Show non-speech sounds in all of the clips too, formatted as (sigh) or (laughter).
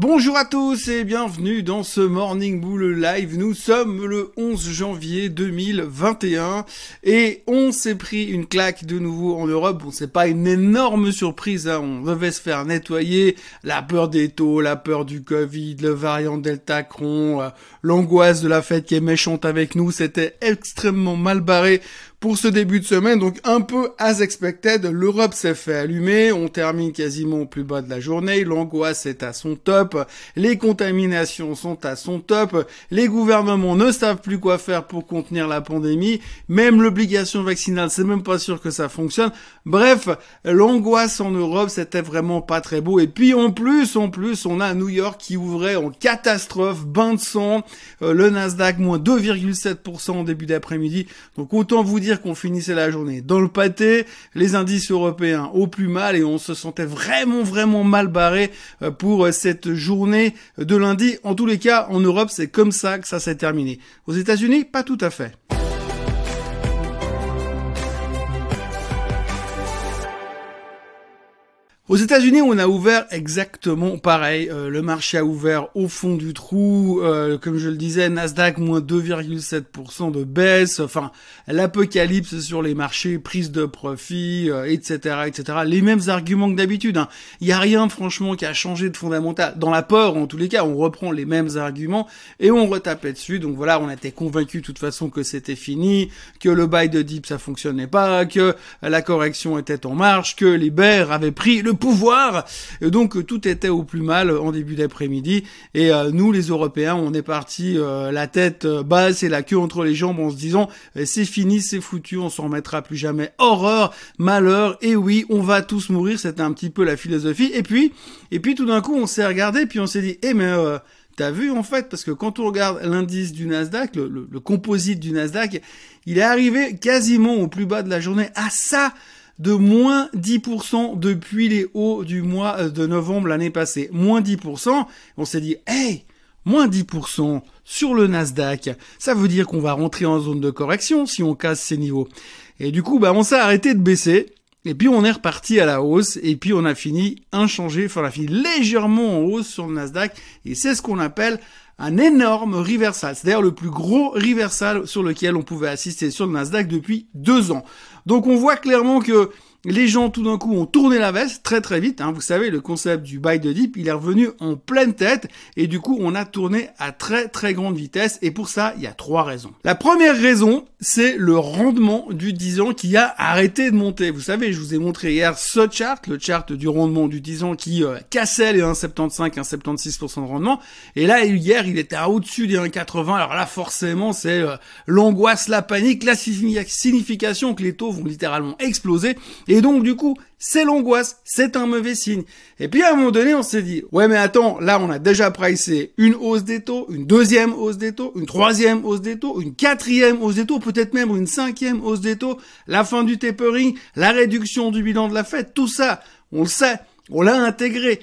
Bonjour à tous et bienvenue dans ce Morning Bull Live. Nous sommes le 11 janvier 2021 et on s'est pris une claque de nouveau en Europe. Bon, c'est pas une énorme surprise, hein. on devait se faire nettoyer. La peur des taux, la peur du Covid, le variant Delta Cron, euh, l'angoisse de la fête qui est méchante avec nous, c'était extrêmement mal barré pour ce début de semaine, donc un peu as expected, l'Europe s'est fait allumer, on termine quasiment au plus bas de la journée, l'angoisse est à son top, les contaminations sont à son top, les gouvernements ne savent plus quoi faire pour contenir la pandémie, même l'obligation vaccinale, c'est même pas sûr que ça fonctionne. Bref, l'angoisse en Europe, c'était vraiment pas très beau. Et puis en plus, en plus, on a New York qui ouvrait en catastrophe, bain de sang, euh, le Nasdaq moins 2,7% en début d'après-midi. Donc autant vous dire qu'on finissait la journée dans le pâté, les indices européens au plus mal et on se sentait vraiment vraiment mal barré euh, pour euh, cette journée de lundi. En tous les cas, en Europe, c'est comme ça que ça s'est terminé. Aux États-Unis, pas tout à fait. Aux États-Unis, on a ouvert exactement pareil. Euh, le marché a ouvert au fond du trou. Euh, comme je le disais, Nasdaq moins 2,7% de baisse. Enfin, l'apocalypse sur les marchés, prise de profit, etc., euh, etc. Les mêmes arguments que d'habitude. Hein. Il n'y a rien, franchement, qui a changé de fondamental. Dans la peur, en tous les cas, on reprend les mêmes arguments et on retapait dessus. Donc voilà, on était convaincu de toute façon que c'était fini, que le buy de dip ça fonctionnait pas, que la correction était en marche, que les bears avaient pris le pouvoir. Et donc tout était au plus mal en début d'après-midi. Et euh, nous, les Européens, on est parti euh, la tête euh, basse et la queue entre les jambes en se disant c'est fini, c'est foutu, on s'en remettra plus jamais. Horreur, malheur. Et oui, on va tous mourir. C'était un petit peu la philosophie. Et puis, et puis tout d'un coup, on s'est regardé puis on s'est dit eh mais T'as vu en fait parce que quand on regarde l'indice du Nasdaq, le, le, composite du Nasdaq, il est arrivé quasiment au plus bas de la journée à ça de moins 10% depuis les hauts du mois euh, de novembre l'année passée. Moins 10%. On s'est dit, hey, moins 10% sur le Nasdaq. Ça veut dire qu'on va rentrer en zone de correction si on casse ces niveaux. Et du coup, bah, on s'est arrêté de baisser. Et puis on est reparti à la hausse et puis on a fini inchangé, enfin on a fini légèrement en hausse sur le Nasdaq et c'est ce qu'on appelle un énorme reversal. C'est d'ailleurs le plus gros reversal sur lequel on pouvait assister sur le Nasdaq depuis deux ans. Donc on voit clairement que les gens tout d'un coup ont tourné la veste très très vite. Hein. Vous savez, le concept du buy the dip, il est revenu en pleine tête et du coup on a tourné à très très grande vitesse. Et pour ça, il y a trois raisons. La première raison, c'est le rendement du 10 ans qui a arrêté de monter. Vous savez, je vous ai montré hier ce chart, le chart du rendement du 10 ans qui euh, cassait les 1,75, 1,76% de rendement. Et là, hier, il était au-dessus des 1,80. Alors là, forcément, c'est euh, l'angoisse, la panique, la signification que les taux vont littéralement exploser. Et donc, du coup, c'est l'angoisse, c'est un mauvais signe. Et puis, à un moment donné, on s'est dit, ouais, mais attends, là, on a déjà pricé une hausse des taux, une deuxième hausse des taux, une troisième hausse des taux, une quatrième hausse des taux, peut-être même une cinquième hausse des taux, la fin du tapering, la réduction du bilan de la fête, tout ça, on le sait, on l'a intégré.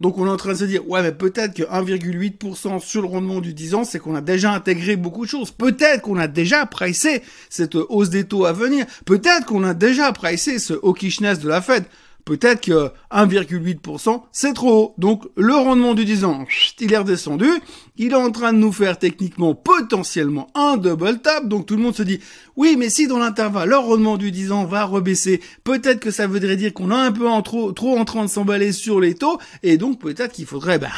Donc on est en train de se dire, ouais, mais peut-être que 1,8% sur le rendement du 10 ans, c'est qu'on a déjà intégré beaucoup de choses. Peut-être qu'on a déjà pricé cette hausse des taux à venir. Peut-être qu'on a déjà pricé ce hawkishness de la Fed peut-être que 1,8%, c'est trop haut. Donc le rendement du 10 ans, il est redescendu. Il est en train de nous faire techniquement potentiellement un double tap. Donc tout le monde se dit, oui, mais si dans l'intervalle, le rendement du 10 ans va rebaisser, peut-être que ça voudrait dire qu'on a un peu trop, en train de s'emballer sur les taux. Et donc peut-être qu'il faudrait ben,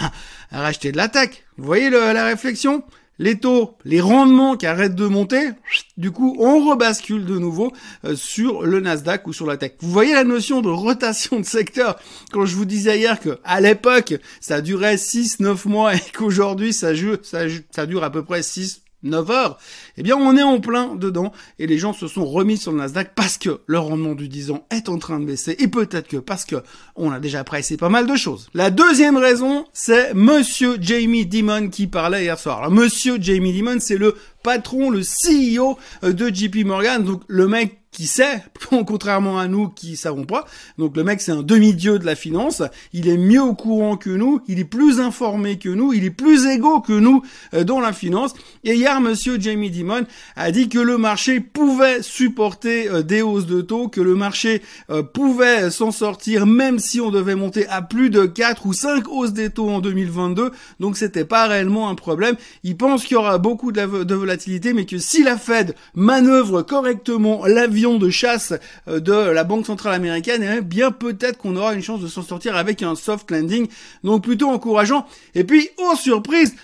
racheter de l'attaque. Vous voyez la réflexion? Les taux, les rendements qui arrêtent de monter, du coup, on rebascule de nouveau euh, sur le Nasdaq ou sur la tech. Vous voyez la notion de rotation de secteur quand je vous disais hier que à l'époque, ça durait 6 9 mois et qu'aujourd'hui ça, ça, ça dure à peu près 6 9 heures, eh bien on est en plein dedans et les gens se sont remis sur le Nasdaq parce que le rendement du 10 ans est en train de baisser et peut-être que parce que on a déjà pressé pas mal de choses. La deuxième raison, c'est monsieur Jamie Dimon qui parlait hier soir. Alors, monsieur Jamie Dimon, c'est le patron, le CEO de JP Morgan, donc le mec qui sait, (laughs) contrairement à nous qui savons pas. Donc le mec c'est un demi-dieu de la finance, il est mieux au courant que nous, il est plus informé que nous, il est plus égaux que nous euh, dans la finance. Et hier monsieur Jamie Dimon a dit que le marché pouvait supporter euh, des hausses de taux, que le marché euh, pouvait s'en sortir même si on devait monter à plus de 4 ou 5 hausses des taux en 2022. Donc c'était pas réellement un problème. Il pense qu'il y aura beaucoup de, volatilité mais que si la Fed manœuvre correctement de chasse euh, de la Banque Centrale Américaine, et eh bien peut-être qu'on aura une chance de s'en sortir avec un soft landing, donc plutôt encourageant. Et puis, oh surprise,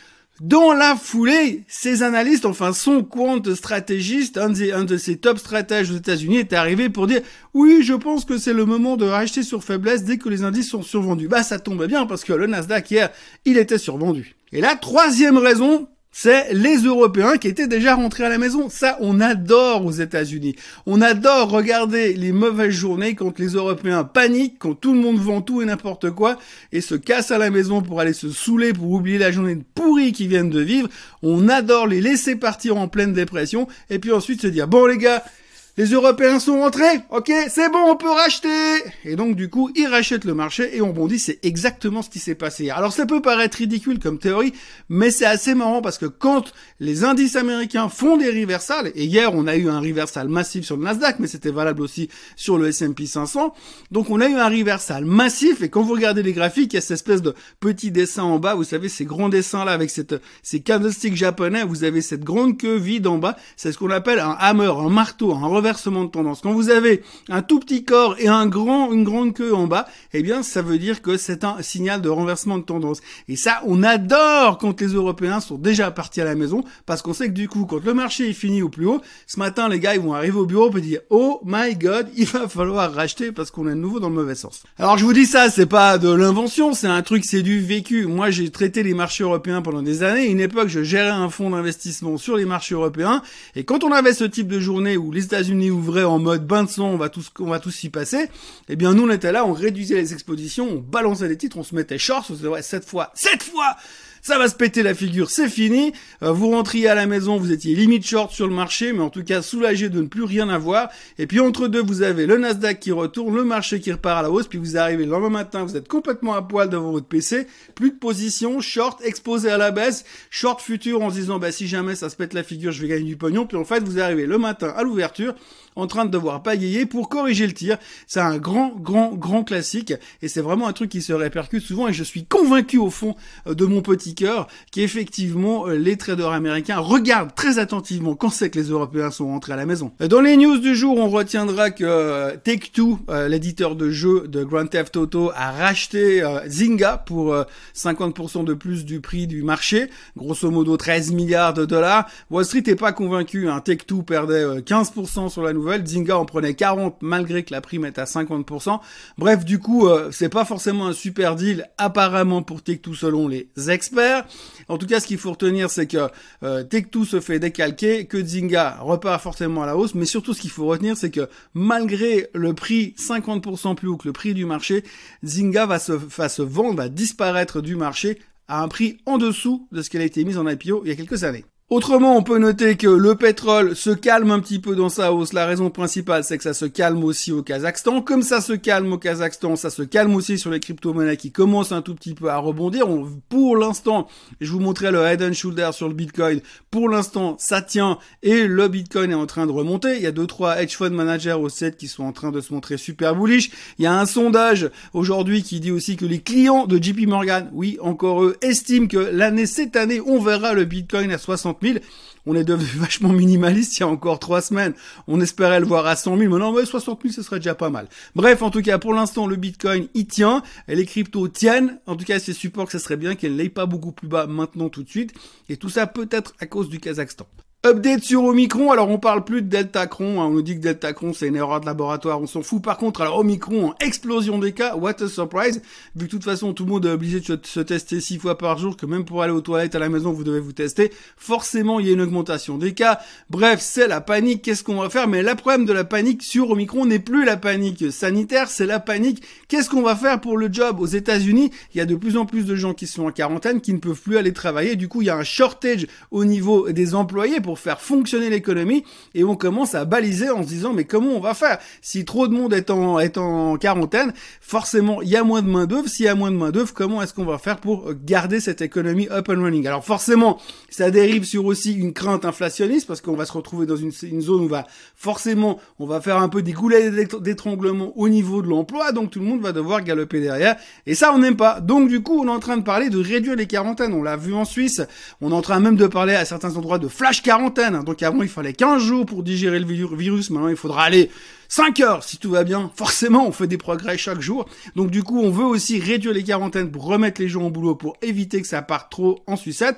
dans la foulée, ces analystes, enfin son compte stratégiste, un de, un ces top stratèges aux États-Unis, est arrivé pour dire oui, je pense que c'est le moment de racheter sur faiblesse dès que les indices sont survendus. Bah ça tombe bien parce que le Nasdaq hier, il était survendu. Et la troisième raison, c'est les Européens qui étaient déjà rentrés à la maison. Ça, on adore aux États-Unis. On adore regarder les mauvaises journées quand les Européens paniquent, quand tout le monde vend tout et n'importe quoi et se casse à la maison pour aller se saouler, pour oublier la journée pourrie qu'ils viennent de vivre. On adore les laisser partir en pleine dépression et puis ensuite se dire, bon les gars, les Européens sont rentrés, ok, c'est bon, on peut racheter. Et donc du coup, ils rachètent le marché et on bondit. C'est exactement ce qui s'est passé. Alors ça peut paraître ridicule comme théorie, mais c'est assez marrant parce que quand les indices américains font des reversals, et hier on a eu un reversal massif sur le Nasdaq, mais c'était valable aussi sur le S&P 500. Donc on a eu un reversal massif et quand vous regardez les graphiques, il y a cette espèce de petit dessin en bas. Vous savez ces grands dessins là avec cette ces candlesticks japonais. Vous avez cette grande queue vide en bas. C'est ce qu'on appelle un hammer, un marteau, un renversement de tendance. Quand vous avez un tout petit corps et un grand, une grande queue en bas, eh bien, ça veut dire que c'est un signal de renversement de tendance. Et ça, on adore quand les Européens sont déjà partis à la maison, parce qu'on sait que du coup, quand le marché est fini au plus haut, ce matin, les gars, ils vont arriver au bureau et dire, oh my god, il va falloir racheter parce qu'on est de nouveau dans le mauvais sens. Alors, je vous dis ça, c'est pas de l'invention, c'est un truc, c'est du vécu. Moi, j'ai traité les marchés européens pendant des années. une époque, je gérais un fonds d'investissement sur les marchés européens. Et quand on avait ce type de journée où les États-Unis ouvraient en mode bain de sang, on va tous, on va tous s'y passer. Eh bien, nous, on était là, on réduisait les expositions, on balançait les titres, on se mettait short, on se disait, ouais, cette fois, cette fois, ça va se péter la figure, c'est fini. Euh, vous rentriez à la maison, vous étiez limite short sur le marché, mais en tout cas soulagé de ne plus rien avoir. Et puis entre deux, vous avez le Nasdaq qui retourne, le marché qui repart à la hausse, puis vous arrivez le lendemain matin, vous êtes complètement à poil devant votre PC, plus de position, short exposé à la baisse, short futur en se disant bah si jamais ça se pète la figure, je vais gagner du pognon. Puis en fait, vous arrivez le matin à l'ouverture en train de devoir pagayer pour corriger le tir. C'est un grand, grand, grand classique et c'est vraiment un truc qui se répercute souvent et je suis convaincu au fond euh, de mon petit cœur qu'effectivement euh, les traders américains regardent très attentivement quand c'est que les Européens sont rentrés à la maison. Dans les news du jour, on retiendra que euh, Take-Two, l'éditeur de jeux de Grand Theft Auto, a racheté Zynga pour 50% de plus du prix du marché, grosso modo 13 milliards de dollars. Wall Street n'est pas convaincu, hein. Take-Two perdait 15% sur la nouvelle Zynga en prenait 40 malgré que la prime est à 50%. Bref, du coup, euh, c'est pas forcément un super deal apparemment pour Tech2 selon les experts. En tout cas, ce qu'il faut retenir, c'est que euh, Tech2 se fait décalquer, que Zynga repart forcément à la hausse, mais surtout ce qu'il faut retenir, c'est que malgré le prix 50% plus haut que le prix du marché, Zynga va se, se vendre, va disparaître du marché à un prix en dessous de ce qu'elle a été mise en IPO il y a quelques années. Autrement, on peut noter que le pétrole se calme un petit peu dans sa hausse. La raison principale, c'est que ça se calme aussi au Kazakhstan. Comme ça se calme au Kazakhstan, ça se calme aussi sur les crypto-monnaies qui commencent un tout petit peu à rebondir. pour l'instant, je vous montrais le head and shoulder sur le Bitcoin. Pour l'instant, ça tient et le Bitcoin est en train de remonter. Il y a deux, trois hedge fund managers au set qui sont en train de se montrer super bullish. Il y a un sondage aujourd'hui qui dit aussi que les clients de JP Morgan, oui, encore eux, estiment que l'année, cette année, on verra le Bitcoin à 60 on est devenu (laughs) vachement minimaliste il y a encore trois semaines. On espérait le voir à 100 000. Maintenant, ouais, 60 000, ce serait déjà pas mal. Bref, en tout cas, pour l'instant, le Bitcoin, il tient. Les cryptos tiennent. En tout cas, c'est support que ça serait bien qu'elle n'aille pas beaucoup plus bas maintenant tout de suite. Et tout ça peut-être à cause du Kazakhstan. Update sur Omicron, alors on parle plus de Deltacron, hein. on nous dit que Deltacron c'est une erreur de laboratoire, on s'en fout. Par contre, alors Omicron, explosion des cas, what a surprise, vu que de toute façon tout le monde est obligé de se, tester six fois par jour, que même pour aller aux toilettes à la maison vous devez vous tester, forcément il y a une augmentation des cas. Bref, c'est la panique, qu'est-ce qu'on va faire? Mais le problème de la panique sur Omicron n'est plus la panique sanitaire, c'est la panique, qu'est-ce qu'on va faire pour le job Aux États-Unis, il y a de plus en plus de gens qui sont en quarantaine, qui ne peuvent plus aller travailler, du coup il y a un shortage au niveau des employés pour faire fonctionner l'économie et on commence à baliser en se disant mais comment on va faire? Si trop de monde est en, est en quarantaine, forcément il y a moins de main d'œuvre. S'il y a moins de main d'œuvre, comment est-ce qu'on va faire pour garder cette économie up and running? Alors forcément, ça dérive sur aussi une crainte inflationniste parce qu'on va se retrouver dans une, zone où va forcément on va faire un peu des goulets d'étranglement au niveau de l'emploi, donc tout le monde va devoir galoper derrière. Et ça, on n'aime pas. Donc du coup, on est en train de parler de réduire les quarantaines. On l'a vu en Suisse. On est en train même de parler à certains endroits de flash quarantaine. Donc avant, il fallait 15 jours pour digérer le virus. Maintenant, il faudra aller 5 heures si tout va bien. Forcément, on fait des progrès chaque jour. Donc du coup, on veut aussi réduire les quarantaines pour remettre les gens au boulot, pour éviter que ça parte trop en sucette.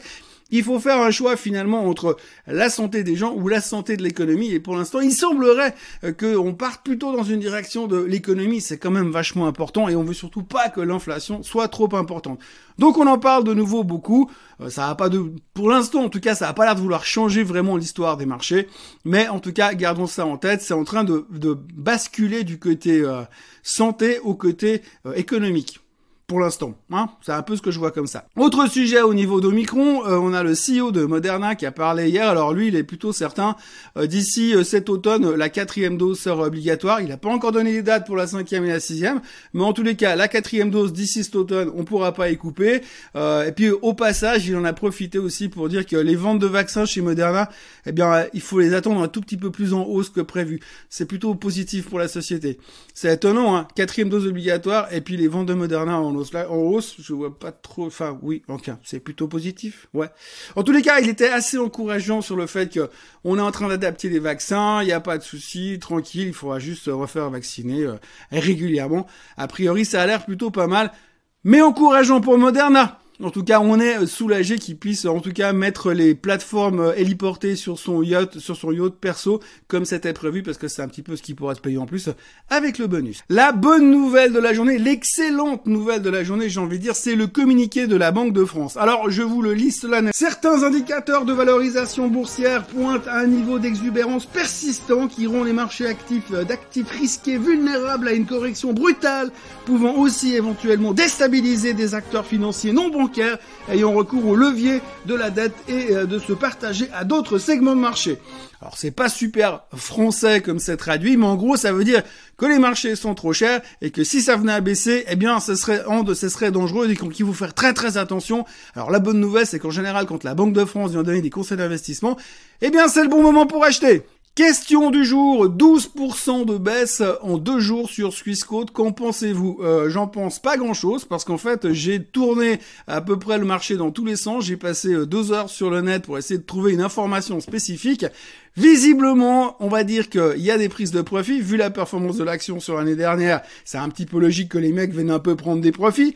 Il faut faire un choix finalement entre la santé des gens ou la santé de l'économie. Et pour l'instant, il semblerait euh, qu'on parte plutôt dans une direction de l'économie. C'est quand même vachement important et on veut surtout pas que l'inflation soit trop importante. Donc on en parle de nouveau beaucoup. Euh, ça va pas de, pour l'instant en tout cas, ça n'a pas l'air de vouloir changer vraiment l'histoire des marchés. Mais en tout cas, gardons ça en tête. C'est en train de, basculer du côté euh, santé au côté économique pour l'instant. Hein c'est un peu ce que je vois comme ça. Autre sujet au niveau d'Omicron, euh, on a le CEO de Moderna qui a parlé hier. Alors lui, il est plutôt certain euh, d'ici euh, cet automne, la quatrième dose sera obligatoire. Il n'a pas encore donné les dates pour la cinquième et la sixième, mais en tous les cas, la quatrième dose d'ici cet automne, on pourra pas y couper. et puis au passage, il en a profité aussi pour dire que les ventes de vaccins chez Moderna, eh bien, il faut les attendre un tout petit peu plus en hausse que prévu. C'est plutôt positif pour la société. C'est étonnant, hein quatrième dose obligatoire et puis les ventes de Moderna en en hausse, je vois pas trop, enfin, oui, ok, c'est plutôt positif, ouais. En tous les cas, il était assez encourageant sur le fait que on est en train d'adapter les vaccins, il n'y a pas de souci, tranquille, il faudra juste refaire vacciner euh, régulièrement. A priori, ça a l'air plutôt pas mal, mais encourageant pour Moderna. En tout cas, on est soulagé qu'il puisse, en tout cas, mettre les plateformes euh, héliportées sur son yacht, sur son yacht perso, comme c'était prévu, parce que c'est un petit peu ce qui pourra se payer en plus avec le bonus. La bonne nouvelle de la journée, l'excellente nouvelle de la journée, j'ai envie de dire, c'est le communiqué de la Banque de France. Alors, je vous le liste là. Certains indicateurs de valorisation boursière pointent à un niveau d'exubérance persistant qui rend les marchés actifs euh, d'actifs risqués vulnérables à une correction brutale, pouvant aussi éventuellement déstabiliser des acteurs financiers non ayant recours au levier de la dette et euh, de se partager à d'autres segments de marché. Alors c'est pas super français comme c'est traduit, mais en gros ça veut dire que les marchés sont trop chers et que si ça venait à baisser, eh bien ce serait ce serait dangereux et qu'il faut faire très très attention. Alors la bonne nouvelle c'est qu'en général quand la Banque de France vient donner des conseils d'investissement, eh bien c'est le bon moment pour acheter. Question du jour, 12% de baisse en deux jours sur Swissquote. Qu'en pensez-vous? Euh, J'en pense pas grand-chose parce qu'en fait j'ai tourné à peu près le marché dans tous les sens. J'ai passé euh, deux heures sur le net pour essayer de trouver une information spécifique. Visiblement, on va dire qu'il y a des prises de profit. Vu la performance de l'action sur l'année dernière, c'est un petit peu logique que les mecs viennent un peu prendre des profits.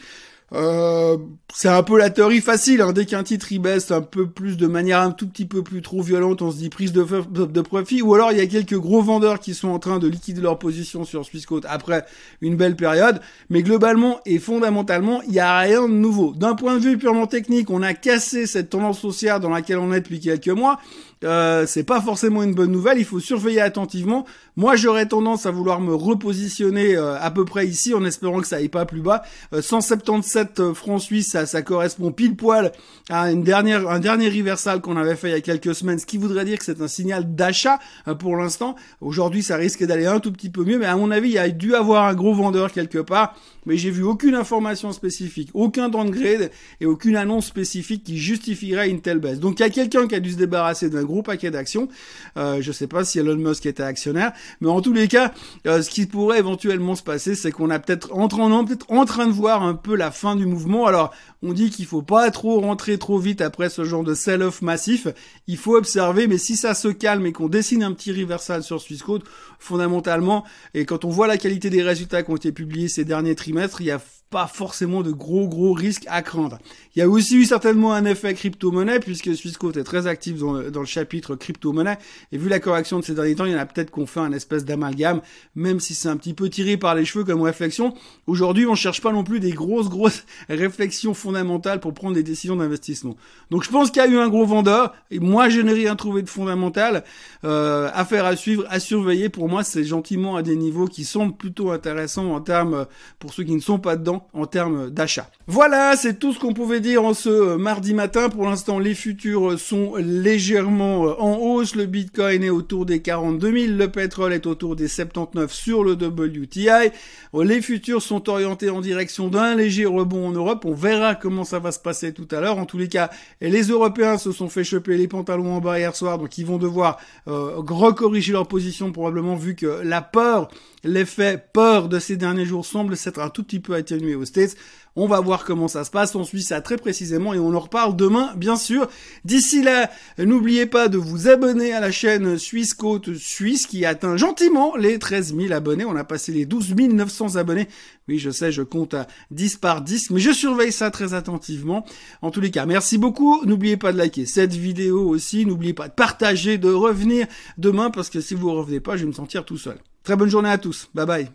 Euh, c'est un peu la théorie facile. Hein. Dès qu'un titre il baisse un peu plus de manière un tout petit peu plus trop violente, on se dit prise de, profit. Ou alors il y a quelques gros vendeurs qui sont en train de liquider leur position sur Swissquote après une belle période. Mais globalement et fondamentalement, il n'y a rien de nouveau. D'un point de vue purement technique, on a cassé cette tendance haussière dans laquelle on est depuis quelques mois. Euh, c'est pas forcément une bonne nouvelle. Il faut surveiller attentivement. Moi, j'aurais tendance à vouloir me repositionner euh, à peu près ici, en espérant que ça aille pas plus bas. 177 euh, francs suisses, ça, ça, correspond pile poil à une dernière, un dernier reversal qu'on avait fait il y a quelques semaines, ce qui voudrait dire que c'est un signal d'achat pour l'instant. Aujourd'hui, ça risque d'aller un tout petit peu mieux, mais à mon avis, il y a dû avoir un gros vendeur quelque part. Mais j'ai vu aucune information spécifique, aucun downgrade et aucune annonce spécifique qui justifierait une telle baisse. Donc il y a quelqu'un qui a dû se débarrasser d'un gros paquet d'actions. Euh, je sais pas si Elon Musk était actionnaire, mais en tous les cas, euh, ce qui pourrait éventuellement se passer, c'est qu'on a peut-être en peut-être en train de voir un peu la fin du mouvement. Alors, on dit qu'il faut pas trop rentrer trop vite après ce genre de sell-off massif. Il faut observer, mais si ça se calme et qu'on dessine un petit reversal sur Swissquote, fondamentalement, et quand on voit la qualité des résultats qui ont été publiés ces derniers trimestres, il y a pas forcément de gros gros risques à craindre. Il y a aussi eu certainement un effet crypto-monnaie puisque Swissquote est très actif dans le, dans le chapitre crypto-monnaie et vu la correction de ces derniers temps, il y en a peut-être qu'on fait un espèce d'amalgame, même si c'est un petit peu tiré par les cheveux comme réflexion. Aujourd'hui, on cherche pas non plus des grosses grosses (laughs) réflexions fondamentales pour prendre des décisions d'investissement. Donc je pense qu'il y a eu un gros vendeur et moi je n'ai rien trouvé de fondamental. Euh, affaire à suivre, à surveiller. Pour moi, c'est gentiment à des niveaux qui semblent plutôt intéressants en termes pour ceux qui ne sont pas dedans en termes d'achat. Voilà, c'est tout ce qu'on pouvait dire en ce mardi matin. Pour l'instant, les futurs sont légèrement en hausse. Le Bitcoin est autour des 42 000, le pétrole est autour des 79 sur le WTI. Les futurs sont orientés en direction d'un léger rebond en Europe. On verra comment ça va se passer tout à l'heure. En tous les cas, les Européens se sont fait choper les pantalons en bas hier soir, donc ils vont devoir euh, recorriger leur position probablement vu que la peur, l'effet peur de ces derniers jours semble s'être un tout petit peu atténué aux States. On va voir comment ça se passe, on suit ça très précisément et on en reparle demain, bien sûr. D'ici là, n'oubliez pas de vous abonner à la chaîne Suisse Côte Suisse qui atteint gentiment les 13 000 abonnés. On a passé les 12 900 abonnés. Oui, je sais, je compte à 10 par 10, mais je surveille ça très attentivement. En tous les cas, merci beaucoup. N'oubliez pas de liker cette vidéo aussi. N'oubliez pas de partager, de revenir demain parce que si vous revenez pas, je vais me sentir tout seul. Très bonne journée à tous. Bye bye.